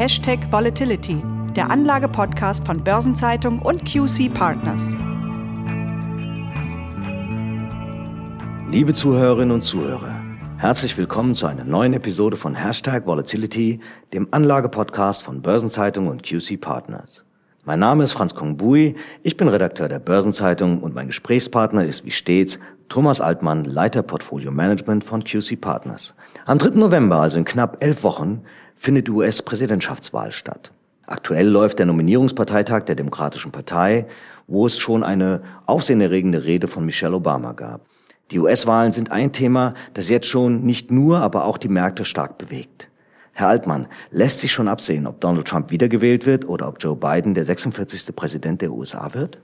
Hashtag Volatility, der Anlage-Podcast von Börsenzeitung und QC Partners. Liebe Zuhörerinnen und Zuhörer, herzlich willkommen zu einer neuen Episode von Hashtag Volatility, dem Anlage-Podcast von Börsenzeitung und QC Partners. Mein Name ist Franz Kongbui, ich bin Redakteur der Börsenzeitung und mein Gesprächspartner ist wie stets Thomas Altmann, Leiter Portfolio Management von QC Partners. Am 3. November, also in knapp elf Wochen, findet die US-Präsidentschaftswahl statt. Aktuell läuft der Nominierungsparteitag der Demokratischen Partei, wo es schon eine aufsehenerregende Rede von Michelle Obama gab. Die US-Wahlen sind ein Thema, das jetzt schon nicht nur, aber auch die Märkte stark bewegt. Herr Altmann, lässt sich schon absehen, ob Donald Trump wiedergewählt wird oder ob Joe Biden der 46. Präsident der USA wird?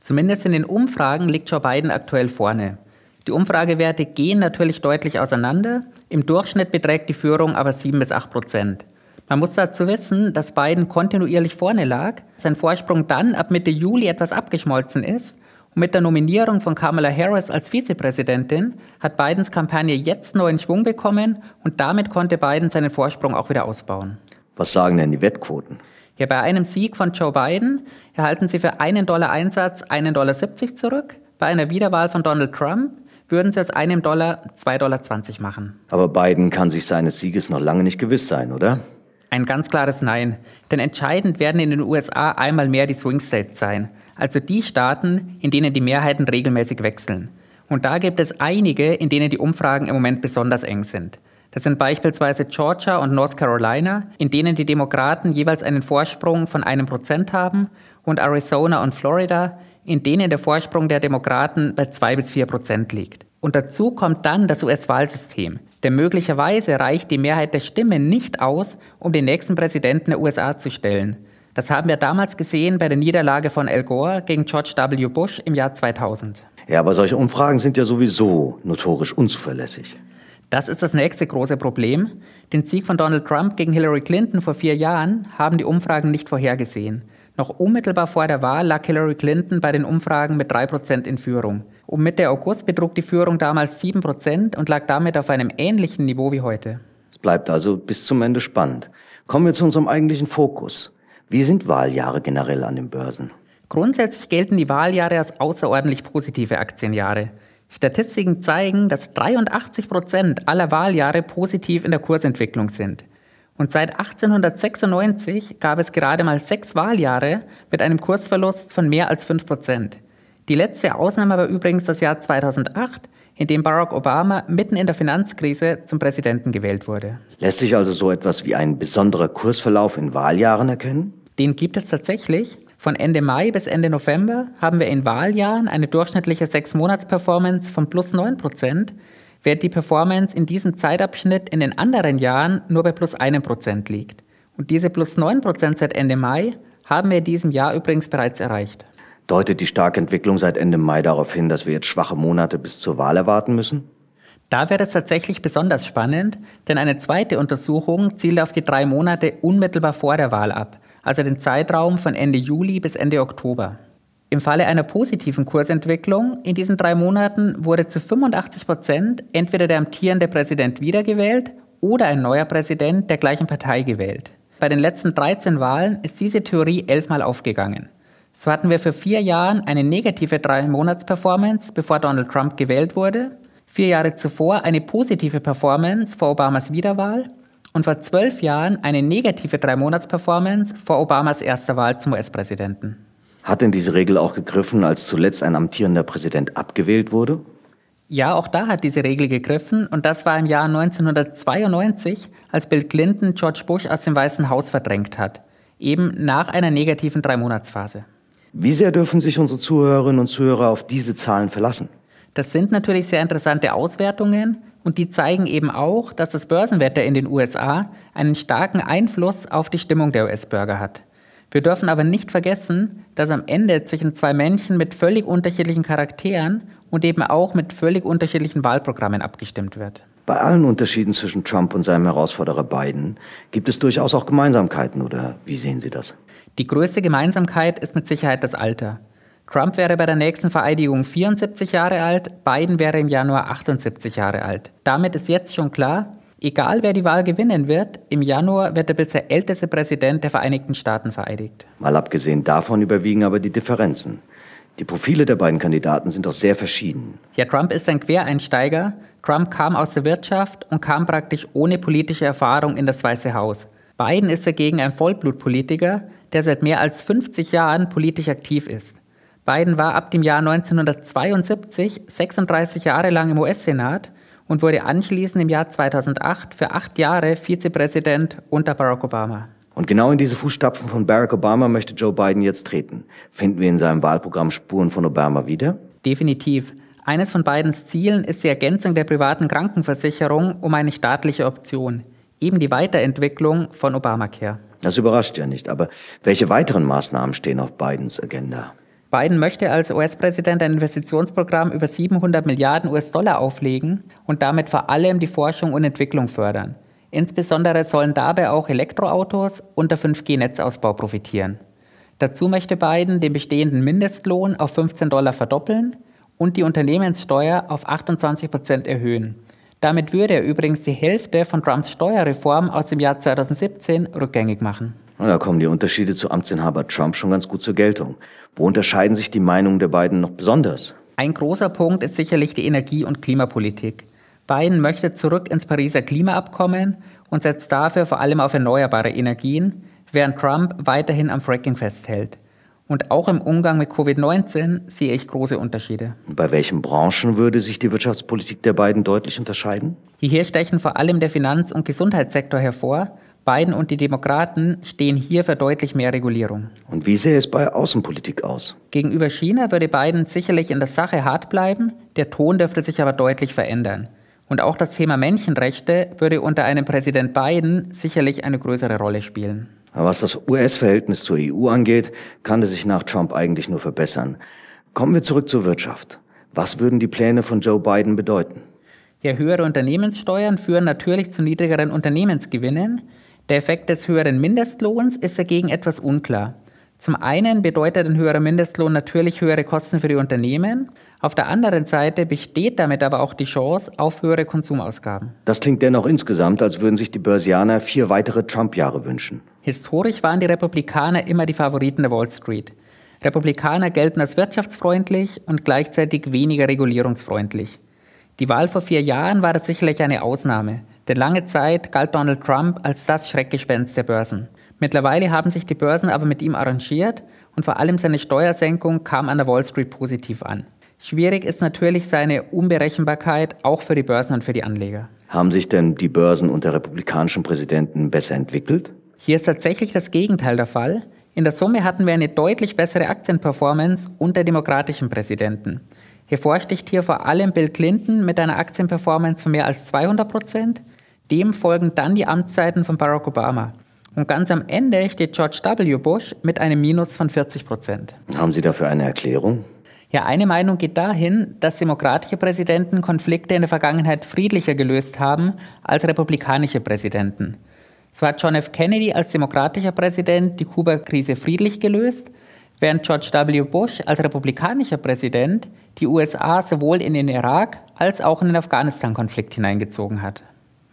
Zumindest in den Umfragen liegt Joe Biden aktuell vorne. Die Umfragewerte gehen natürlich deutlich auseinander. Im Durchschnitt beträgt die Führung aber 7 bis 8 Prozent. Man muss dazu wissen, dass Biden kontinuierlich vorne lag, sein Vorsprung dann ab Mitte Juli etwas abgeschmolzen ist und mit der Nominierung von Kamala Harris als Vizepräsidentin hat Bidens Kampagne jetzt neuen Schwung bekommen und damit konnte Biden seinen Vorsprung auch wieder ausbauen. Was sagen denn die Wettquoten? Ja, bei einem Sieg von Joe Biden erhalten Sie für einen Dollar Einsatz einen Dollar 70 zurück. Bei einer Wiederwahl von Donald Trump würden Sie aus einem Dollar 2,20 Dollar machen. Aber Biden kann sich seines Sieges noch lange nicht gewiss sein, oder? Ein ganz klares Nein. Denn entscheidend werden in den USA einmal mehr die Swing States sein also die Staaten, in denen die Mehrheiten regelmäßig wechseln. Und da gibt es einige, in denen die Umfragen im Moment besonders eng sind. Das sind beispielsweise Georgia und North Carolina, in denen die Demokraten jeweils einen Vorsprung von einem Prozent haben, und Arizona und Florida, in denen der Vorsprung der Demokraten bei zwei bis vier Prozent liegt. Und dazu kommt dann das US-Wahlsystem. Denn möglicherweise reicht die Mehrheit der Stimmen nicht aus, um den nächsten Präsidenten der USA zu stellen. Das haben wir damals gesehen bei der Niederlage von Al Gore gegen George W. Bush im Jahr 2000. Ja, aber solche Umfragen sind ja sowieso notorisch unzuverlässig. Das ist das nächste große Problem. Den Sieg von Donald Trump gegen Hillary Clinton vor vier Jahren haben die Umfragen nicht vorhergesehen. Noch unmittelbar vor der Wahl lag Hillary Clinton bei den Umfragen mit 3% in Führung. Um Mitte August betrug die Führung damals 7% und lag damit auf einem ähnlichen Niveau wie heute. Es bleibt also bis zum Ende spannend. Kommen wir zu unserem eigentlichen Fokus. Wie sind Wahljahre generell an den Börsen? Grundsätzlich gelten die Wahljahre als außerordentlich positive Aktienjahre. Statistiken zeigen, dass 83 Prozent aller Wahljahre positiv in der Kursentwicklung sind. Und seit 1896 gab es gerade mal sechs Wahljahre mit einem Kursverlust von mehr als 5 Prozent. Die letzte Ausnahme war übrigens das Jahr 2008, in dem Barack Obama mitten in der Finanzkrise zum Präsidenten gewählt wurde. Lässt sich also so etwas wie ein besonderer Kursverlauf in Wahljahren erkennen? Den gibt es tatsächlich. Von Ende Mai bis Ende November haben wir in Wahljahren eine durchschnittliche 6-Monats-Performance von plus 9 Prozent, während die Performance in diesem Zeitabschnitt in den anderen Jahren nur bei plus 1 Prozent liegt. Und diese plus 9 Prozent seit Ende Mai haben wir in diesem Jahr übrigens bereits erreicht. Deutet die starke Entwicklung seit Ende Mai darauf hin, dass wir jetzt schwache Monate bis zur Wahl erwarten müssen? Da wäre es tatsächlich besonders spannend, denn eine zweite Untersuchung zielt auf die drei Monate unmittelbar vor der Wahl ab, also den Zeitraum von Ende Juli bis Ende Oktober. Im Falle einer positiven Kursentwicklung in diesen drei Monaten wurde zu 85 Prozent entweder der amtierende Präsident wiedergewählt oder ein neuer Präsident der gleichen Partei gewählt. Bei den letzten 13 Wahlen ist diese Theorie elfmal aufgegangen. So hatten wir für vier Jahren eine negative Drei-Monats-Performance, bevor Donald Trump gewählt wurde, vier Jahre zuvor eine positive Performance vor Obamas Wiederwahl und vor zwölf Jahren eine negative Drei-Monats-Performance vor Obamas erster Wahl zum US-Präsidenten. Hat denn diese Regel auch gegriffen, als zuletzt ein amtierender Präsident abgewählt wurde? Ja, auch da hat diese Regel gegriffen und das war im Jahr 1992, als Bill Clinton George Bush aus dem Weißen Haus verdrängt hat, eben nach einer negativen Drei-Monats-Phase. Wie sehr dürfen sich unsere Zuhörerinnen und Zuhörer auf diese Zahlen verlassen? Das sind natürlich sehr interessante Auswertungen und die zeigen eben auch, dass das Börsenwetter in den USA einen starken Einfluss auf die Stimmung der US-Bürger hat. Wir dürfen aber nicht vergessen, dass am Ende zwischen zwei Menschen mit völlig unterschiedlichen Charakteren und eben auch mit völlig unterschiedlichen Wahlprogrammen abgestimmt wird. Bei allen Unterschieden zwischen Trump und seinem Herausforderer Biden gibt es durchaus auch Gemeinsamkeiten, oder wie sehen Sie das? Die größte Gemeinsamkeit ist mit Sicherheit das Alter. Trump wäre bei der nächsten Vereidigung 74 Jahre alt, Biden wäre im Januar 78 Jahre alt. Damit ist jetzt schon klar, Egal wer die Wahl gewinnen wird, im Januar wird der bisher älteste Präsident der Vereinigten Staaten vereidigt. Mal abgesehen davon überwiegen aber die Differenzen. Die Profile der beiden Kandidaten sind auch sehr verschieden. Ja, Trump ist ein Quereinsteiger. Trump kam aus der Wirtschaft und kam praktisch ohne politische Erfahrung in das Weiße Haus. Biden ist dagegen ein Vollblutpolitiker, der seit mehr als 50 Jahren politisch aktiv ist. Biden war ab dem Jahr 1972 36 Jahre lang im US-Senat und wurde anschließend im Jahr 2008 für acht Jahre Vizepräsident unter Barack Obama. Und genau in diese Fußstapfen von Barack Obama möchte Joe Biden jetzt treten. Finden wir in seinem Wahlprogramm Spuren von Obama wieder? Definitiv. Eines von Bidens Zielen ist die Ergänzung der privaten Krankenversicherung um eine staatliche Option, eben die Weiterentwicklung von Obamacare. Das überrascht ja nicht, aber welche weiteren Maßnahmen stehen auf Bidens Agenda? Biden möchte als US-Präsident ein Investitionsprogramm über 700 Milliarden US-Dollar auflegen und damit vor allem die Forschung und Entwicklung fördern. Insbesondere sollen dabei auch Elektroautos und der 5G-Netzausbau profitieren. Dazu möchte Biden den bestehenden Mindestlohn auf 15 Dollar verdoppeln und die Unternehmenssteuer auf 28 Prozent erhöhen. Damit würde er übrigens die Hälfte von Trumps Steuerreform aus dem Jahr 2017 rückgängig machen. Und da kommen die Unterschiede zu Amtsinhaber Trump schon ganz gut zur Geltung. Wo unterscheiden sich die Meinungen der beiden noch besonders? Ein großer Punkt ist sicherlich die Energie- und Klimapolitik. Biden möchte zurück ins Pariser Klimaabkommen und setzt dafür vor allem auf erneuerbare Energien, während Trump weiterhin am Fracking festhält. Und auch im Umgang mit Covid-19 sehe ich große Unterschiede. Bei welchen Branchen würde sich die Wirtschaftspolitik der beiden deutlich unterscheiden? Hier stechen vor allem der Finanz- und Gesundheitssektor hervor, Biden und die Demokraten stehen hier für deutlich mehr Regulierung. Und wie sähe es bei Außenpolitik aus? Gegenüber China würde Biden sicherlich in der Sache hart bleiben, der Ton dürfte sich aber deutlich verändern. Und auch das Thema Menschenrechte würde unter einem Präsident Biden sicherlich eine größere Rolle spielen. Aber was das US-Verhältnis zur EU angeht, kann es sich nach Trump eigentlich nur verbessern. Kommen wir zurück zur Wirtschaft. Was würden die Pläne von Joe Biden bedeuten? Ja, höhere Unternehmenssteuern führen natürlich zu niedrigeren Unternehmensgewinnen, der Effekt des höheren Mindestlohns ist dagegen etwas unklar. Zum einen bedeutet ein höherer Mindestlohn natürlich höhere Kosten für die Unternehmen. Auf der anderen Seite besteht damit aber auch die Chance auf höhere Konsumausgaben. Das klingt dennoch insgesamt, als würden sich die Börsianer vier weitere Trump-Jahre wünschen. Historisch waren die Republikaner immer die Favoriten der Wall Street. Republikaner gelten als wirtschaftsfreundlich und gleichzeitig weniger regulierungsfreundlich. Die Wahl vor vier Jahren war das sicherlich eine Ausnahme. Denn lange Zeit galt Donald Trump als das Schreckgespenst der Börsen. Mittlerweile haben sich die Börsen aber mit ihm arrangiert und vor allem seine Steuersenkung kam an der Wall Street positiv an. Schwierig ist natürlich seine Unberechenbarkeit auch für die Börsen und für die Anleger. Haben sich denn die Börsen unter republikanischen Präsidenten besser entwickelt? Hier ist tatsächlich das Gegenteil der Fall. In der Summe hatten wir eine deutlich bessere Aktienperformance unter demokratischen Präsidenten. Hervorsticht hier vor allem Bill Clinton mit einer Aktienperformance von mehr als 200 Prozent, dem folgen dann die Amtszeiten von Barack Obama. Und ganz am Ende steht George W. Bush mit einem Minus von 40 Prozent. Haben Sie dafür eine Erklärung? Ja, eine Meinung geht dahin, dass demokratische Präsidenten Konflikte in der Vergangenheit friedlicher gelöst haben als republikanische Präsidenten. Zwar hat John F. Kennedy als demokratischer Präsident die Kuba-Krise friedlich gelöst, während George W. Bush als republikanischer Präsident die USA sowohl in den Irak als auch in den Afghanistan-Konflikt hineingezogen hat.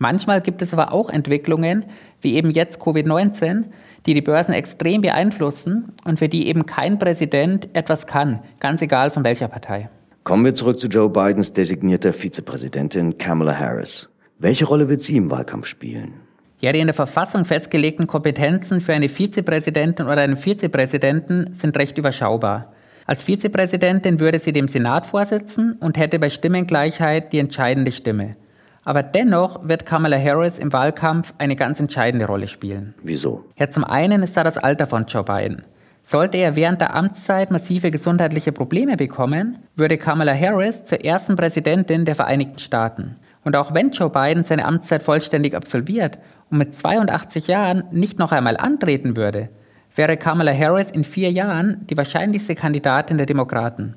Manchmal gibt es aber auch Entwicklungen, wie eben jetzt Covid-19, die die Börsen extrem beeinflussen und für die eben kein Präsident etwas kann, ganz egal von welcher Partei. Kommen wir zurück zu Joe Bidens designierter Vizepräsidentin Kamala Harris. Welche Rolle wird sie im Wahlkampf spielen? Ja, die in der Verfassung festgelegten Kompetenzen für eine Vizepräsidentin oder einen Vizepräsidenten sind recht überschaubar. Als Vizepräsidentin würde sie dem Senat vorsitzen und hätte bei Stimmengleichheit die entscheidende Stimme. Aber dennoch wird Kamala Harris im Wahlkampf eine ganz entscheidende Rolle spielen. Wieso? Ja, zum einen ist da das Alter von Joe Biden. Sollte er während der Amtszeit massive gesundheitliche Probleme bekommen, würde Kamala Harris zur ersten Präsidentin der Vereinigten Staaten. Und auch wenn Joe Biden seine Amtszeit vollständig absolviert und mit 82 Jahren nicht noch einmal antreten würde, wäre Kamala Harris in vier Jahren die wahrscheinlichste Kandidatin der Demokraten.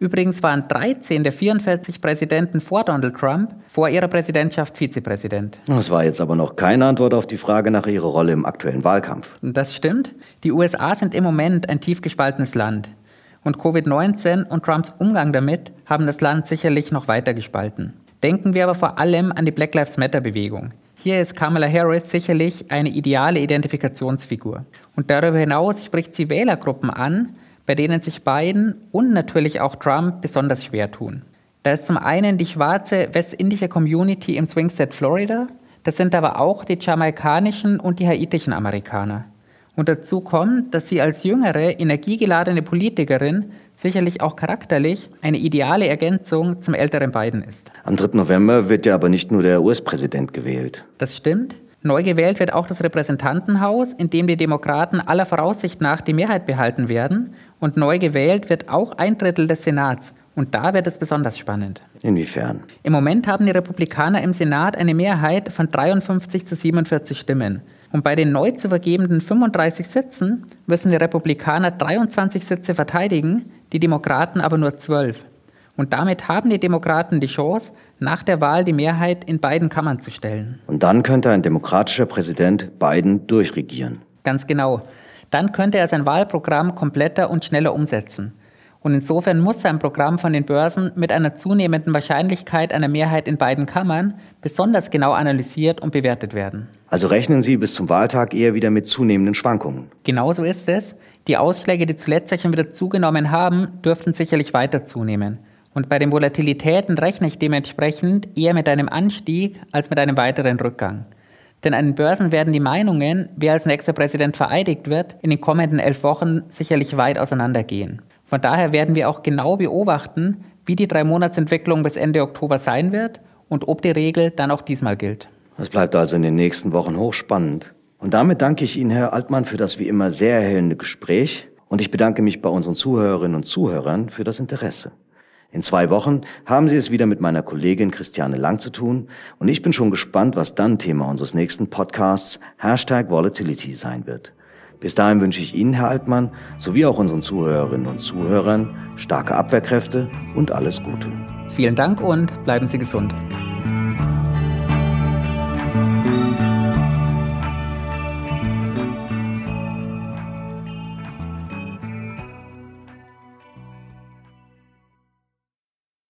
Übrigens waren 13 der 44 Präsidenten vor Donald Trump vor ihrer Präsidentschaft Vizepräsident. Das war jetzt aber noch keine Antwort auf die Frage nach ihrer Rolle im aktuellen Wahlkampf. Das stimmt. Die USA sind im Moment ein tief gespaltenes Land. Und Covid-19 und Trumps Umgang damit haben das Land sicherlich noch weiter gespalten. Denken wir aber vor allem an die Black Lives Matter-Bewegung. Hier ist Kamala Harris sicherlich eine ideale Identifikationsfigur. Und darüber hinaus spricht sie Wählergruppen an, bei denen sich Biden und natürlich auch Trump besonders schwer tun. Da ist zum einen die schwarze westindische Community im Swing State Florida, das sind aber auch die jamaikanischen und die haitischen Amerikaner. Und dazu kommt, dass sie als jüngere, energiegeladene Politikerin sicherlich auch charakterlich eine ideale Ergänzung zum älteren Biden ist. Am 3. November wird ja aber nicht nur der US-Präsident gewählt. Das stimmt. Neu gewählt wird auch das Repräsentantenhaus, in dem die Demokraten aller Voraussicht nach die Mehrheit behalten werden. Und neu gewählt wird auch ein Drittel des Senats. Und da wird es besonders spannend. Inwiefern? Im Moment haben die Republikaner im Senat eine Mehrheit von 53 zu 47 Stimmen. Und bei den neu zu vergebenden 35 Sitzen müssen die Republikaner 23 Sitze verteidigen, die Demokraten aber nur 12. Und damit haben die Demokraten die Chance, nach der Wahl die Mehrheit in beiden Kammern zu stellen. Und dann könnte ein demokratischer Präsident Biden durchregieren. Ganz genau. Dann könnte er sein Wahlprogramm kompletter und schneller umsetzen. Und insofern muss sein Programm von den Börsen mit einer zunehmenden Wahrscheinlichkeit einer Mehrheit in beiden Kammern besonders genau analysiert und bewertet werden. Also rechnen Sie bis zum Wahltag eher wieder mit zunehmenden Schwankungen. Genauso ist es. Die Ausschläge, die zuletzt schon wieder zugenommen haben, dürften sicherlich weiter zunehmen. Und bei den Volatilitäten rechne ich dementsprechend eher mit einem Anstieg als mit einem weiteren Rückgang. Denn an den Börsen werden die Meinungen, wer als nächster Präsident vereidigt wird, in den kommenden elf Wochen sicherlich weit auseinandergehen. Von daher werden wir auch genau beobachten, wie die Drei-Monats-Entwicklung bis Ende Oktober sein wird und ob die Regel dann auch diesmal gilt. Das bleibt also in den nächsten Wochen hochspannend. Und damit danke ich Ihnen, Herr Altmann, für das wie immer sehr erhellende Gespräch und ich bedanke mich bei unseren Zuhörerinnen und Zuhörern für das Interesse. In zwei Wochen haben Sie es wieder mit meiner Kollegin Christiane Lang zu tun und ich bin schon gespannt, was dann Thema unseres nächsten Podcasts Hashtag Volatility sein wird. Bis dahin wünsche ich Ihnen, Herr Altmann, sowie auch unseren Zuhörerinnen und Zuhörern starke Abwehrkräfte und alles Gute. Vielen Dank und bleiben Sie gesund.